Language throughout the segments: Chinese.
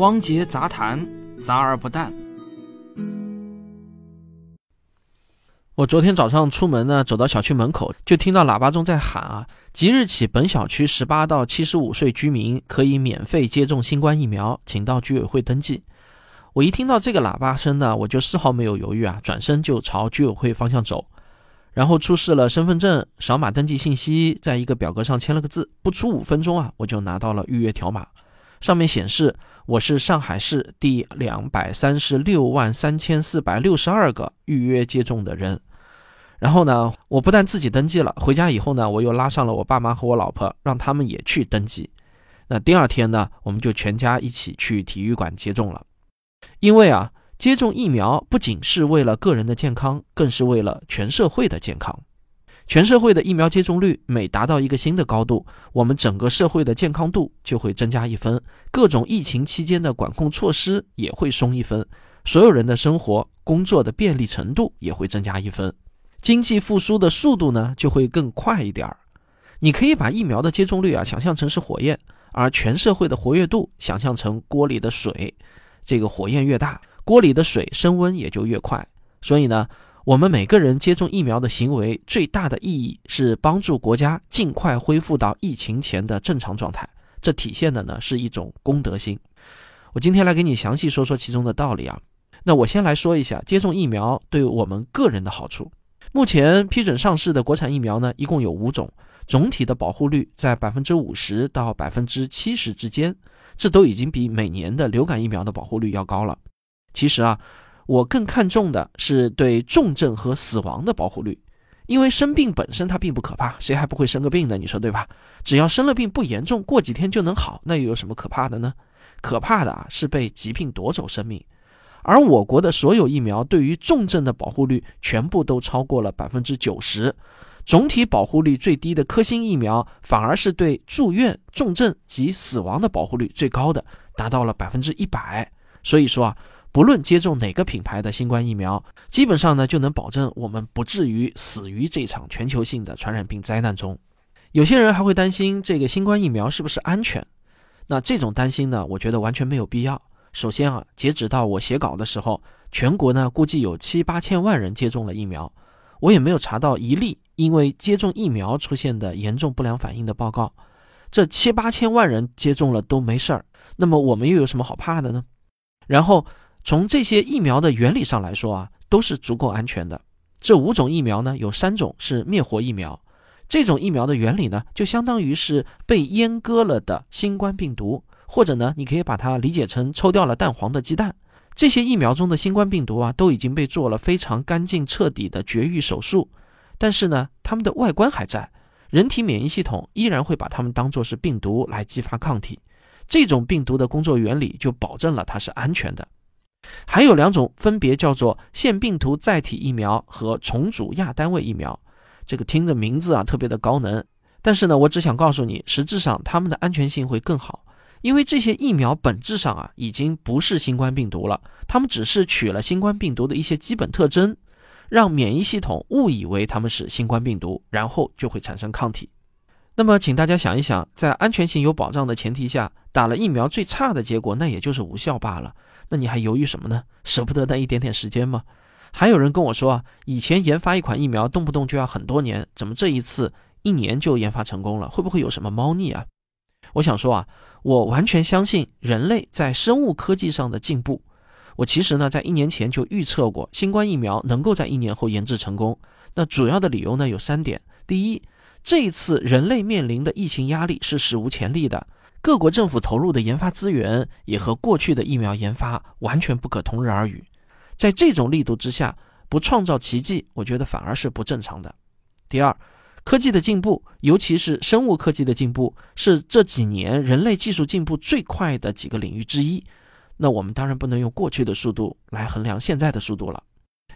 汪杰杂谈，杂而不淡。我昨天早上出门呢，走到小区门口，就听到喇叭中在喊啊：即日起，本小区十八到七十五岁居民可以免费接种新冠疫苗，请到居委会登记。我一听到这个喇叭声呢，我就丝毫没有犹豫啊，转身就朝居委会方向走。然后出示了身份证，扫码登记信息，在一个表格上签了个字，不出五分钟啊，我就拿到了预约条码，上面显示我是上海市第两百三十六万三千四百六十二个预约接种的人。然后呢，我不但自己登记了，回家以后呢，我又拉上了我爸妈和我老婆，让他们也去登记。那第二天呢，我们就全家一起去体育馆接种了，因为啊。接种疫苗不仅是为了个人的健康，更是为了全社会的健康。全社会的疫苗接种率每达到一个新的高度，我们整个社会的健康度就会增加一分，各种疫情期间的管控措施也会松一分，所有人的生活工作的便利程度也会增加一分，经济复苏的速度呢就会更快一点儿。你可以把疫苗的接种率啊想象成是火焰，而全社会的活跃度想象成锅里的水，这个火焰越大。锅里的水升温也就越快，所以呢，我们每个人接种疫苗的行为最大的意义是帮助国家尽快恢复到疫情前的正常状态。这体现的呢是一种公德心。我今天来给你详细说说其中的道理啊。那我先来说一下接种疫苗对我们个人的好处。目前批准上市的国产疫苗呢，一共有五种，总体的保护率在百分之五十到百分之七十之间，这都已经比每年的流感疫苗的保护率要高了。其实啊，我更看重的是对重症和死亡的保护率，因为生病本身它并不可怕，谁还不会生个病呢？你说对吧？只要生了病不严重，过几天就能好，那又有什么可怕的呢？可怕的啊是被疾病夺走生命。而我国的所有疫苗对于重症的保护率全部都超过了百分之九十，总体保护率最低的科兴疫苗反而是对住院、重症及死亡的保护率最高的，达到了百分之一百。所以说啊。不论接种哪个品牌的新冠疫苗，基本上呢就能保证我们不至于死于这场全球性的传染病灾难中。有些人还会担心这个新冠疫苗是不是安全？那这种担心呢，我觉得完全没有必要。首先啊，截止到我写稿的时候，全国呢估计有七八千万人接种了疫苗，我也没有查到一例因为接种疫苗出现的严重不良反应的报告。这七八千万人接种了都没事儿，那么我们又有什么好怕的呢？然后。从这些疫苗的原理上来说啊，都是足够安全的。这五种疫苗呢，有三种是灭活疫苗。这种疫苗的原理呢，就相当于是被阉割了的新冠病毒，或者呢，你可以把它理解成抽掉了蛋黄的鸡蛋。这些疫苗中的新冠病毒啊，都已经被做了非常干净彻底的绝育手术，但是呢，它们的外观还在，人体免疫系统依然会把它们当作是病毒来激发抗体。这种病毒的工作原理就保证了它是安全的。还有两种，分别叫做腺病毒载体疫苗和重组亚单位疫苗。这个听着名字啊特别的高能，但是呢，我只想告诉你，实质上它们的安全性会更好，因为这些疫苗本质上啊已经不是新冠病毒了，它们只是取了新冠病毒的一些基本特征，让免疫系统误以为它们是新冠病毒，然后就会产生抗体。那么，请大家想一想，在安全性有保障的前提下，打了疫苗最差的结果，那也就是无效罢了。那你还犹豫什么呢？舍不得那一点点时间吗？还有人跟我说啊，以前研发一款疫苗动不动就要很多年，怎么这一次一年就研发成功了？会不会有什么猫腻啊？我想说啊，我完全相信人类在生物科技上的进步。我其实呢，在一年前就预测过新冠疫苗能够在一年后研制成功。那主要的理由呢有三点：第一，这一次人类面临的疫情压力是史无前例的。各国政府投入的研发资源也和过去的疫苗研发完全不可同日而语，在这种力度之下，不创造奇迹，我觉得反而是不正常的。第二，科技的进步，尤其是生物科技的进步，是这几年人类技术进步最快的几个领域之一。那我们当然不能用过去的速度来衡量现在的速度了。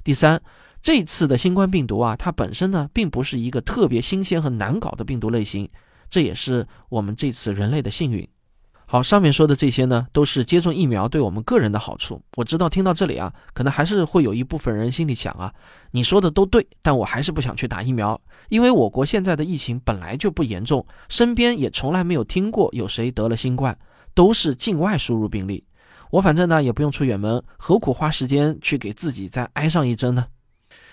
第三，这次的新冠病毒啊，它本身呢，并不是一个特别新鲜和难搞的病毒类型。这也是我们这次人类的幸运。好，上面说的这些呢，都是接种疫苗对我们个人的好处。我知道听到这里啊，可能还是会有一部分人心里想啊，你说的都对，但我还是不想去打疫苗，因为我国现在的疫情本来就不严重，身边也从来没有听过有谁得了新冠，都是境外输入病例。我反正呢也不用出远门，何苦花时间去给自己再挨上一针呢？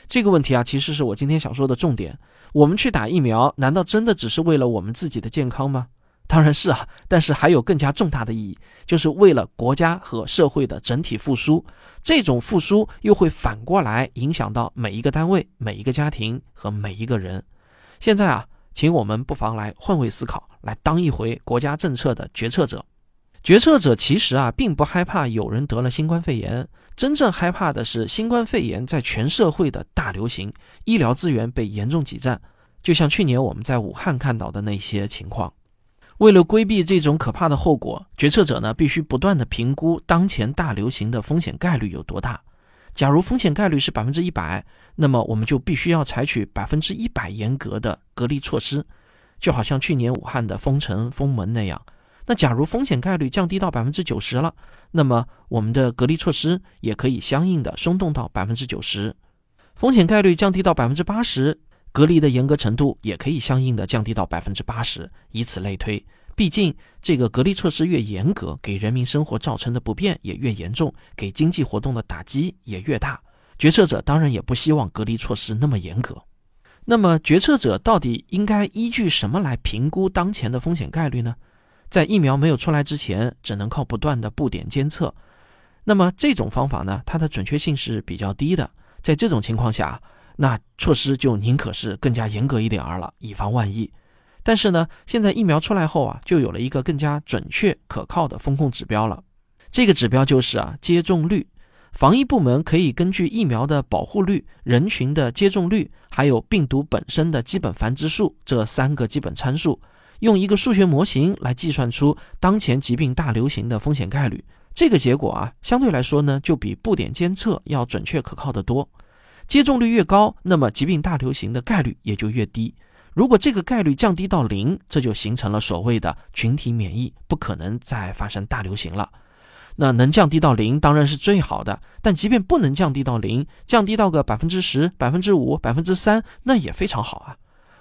这个问题啊，其实是我今天想说的重点。我们去打疫苗，难道真的只是为了我们自己的健康吗？当然是啊，但是还有更加重大的意义，就是为了国家和社会的整体复苏。这种复苏又会反过来影响到每一个单位、每一个家庭和每一个人。现在啊，请我们不妨来换位思考，来当一回国家政策的决策者。决策者其实啊，并不害怕有人得了新冠肺炎，真正害怕的是新冠肺炎在全社会的大流行，医疗资源被严重挤占。就像去年我们在武汉看到的那些情况。为了规避这种可怕的后果，决策者呢必须不断的评估当前大流行的风险概率有多大。假如风险概率是百分之一百，那么我们就必须要采取百分之一百严格的隔离措施，就好像去年武汉的封城封门那样。那假如风险概率降低到百分之九十了，那么我们的隔离措施也可以相应的松动到百分之九十。风险概率降低到百分之八十。隔离的严格程度也可以相应的降低到百分之八十，以此类推。毕竟这个隔离措施越严格，给人民生活造成的不便也越严重，给经济活动的打击也越大。决策者当然也不希望隔离措施那么严格。那么，决策者到底应该依据什么来评估当前的风险概率呢？在疫苗没有出来之前，只能靠不断的布点监测。那么这种方法呢，它的准确性是比较低的。在这种情况下，那措施就宁可是更加严格一点儿了，以防万一。但是呢，现在疫苗出来后啊，就有了一个更加准确可靠的风控指标了。这个指标就是啊接种率。防疫部门可以根据疫苗的保护率、人群的接种率，还有病毒本身的基本繁殖数这三个基本参数，用一个数学模型来计算出当前疾病大流行的风险概率。这个结果啊，相对来说呢，就比布点监测要准确可靠得多。接种率越高，那么疾病大流行的概率也就越低。如果这个概率降低到零，这就形成了所谓的群体免疫，不可能再发生大流行了。那能降低到零当然是最好的，但即便不能降低到零，降低到个百分之十、百分之五、百分之三，那也非常好啊。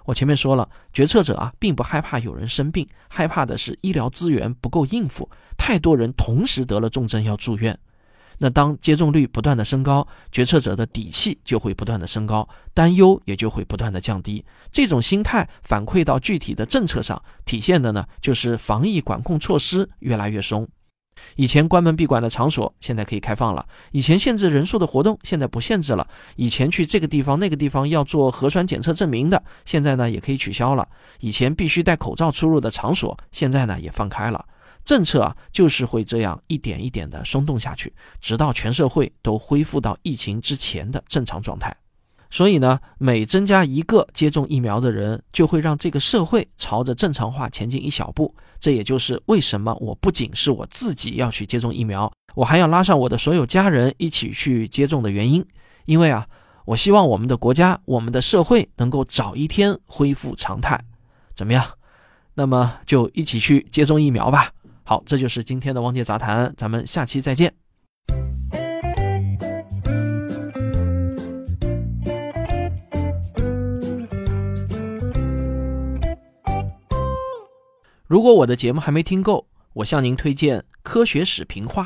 我前面说了，决策者啊并不害怕有人生病，害怕的是医疗资源不够应付，太多人同时得了重症要住院。那当接种率不断的升高，决策者的底气就会不断的升高，担忧也就会不断的降低。这种心态反馈到具体的政策上，体现的呢就是防疫管控措施越来越松。以前关门闭馆的场所，现在可以开放了；以前限制人数的活动，现在不限制了；以前去这个地方那个地方要做核酸检测证明的，现在呢也可以取消了；以前必须戴口罩出入的场所，现在呢也放开了。政策啊，就是会这样一点一点的松动下去，直到全社会都恢复到疫情之前的正常状态。所以呢，每增加一个接种疫苗的人，就会让这个社会朝着正常化前进一小步。这也就是为什么我不仅是我自己要去接种疫苗，我还要拉上我的所有家人一起去接种的原因。因为啊，我希望我们的国家、我们的社会能够早一天恢复常态。怎么样？那么就一起去接种疫苗吧。好，这就是今天的汪杰杂谈，咱们下期再见。如果我的节目还没听够，我向您推荐《科学史评话》。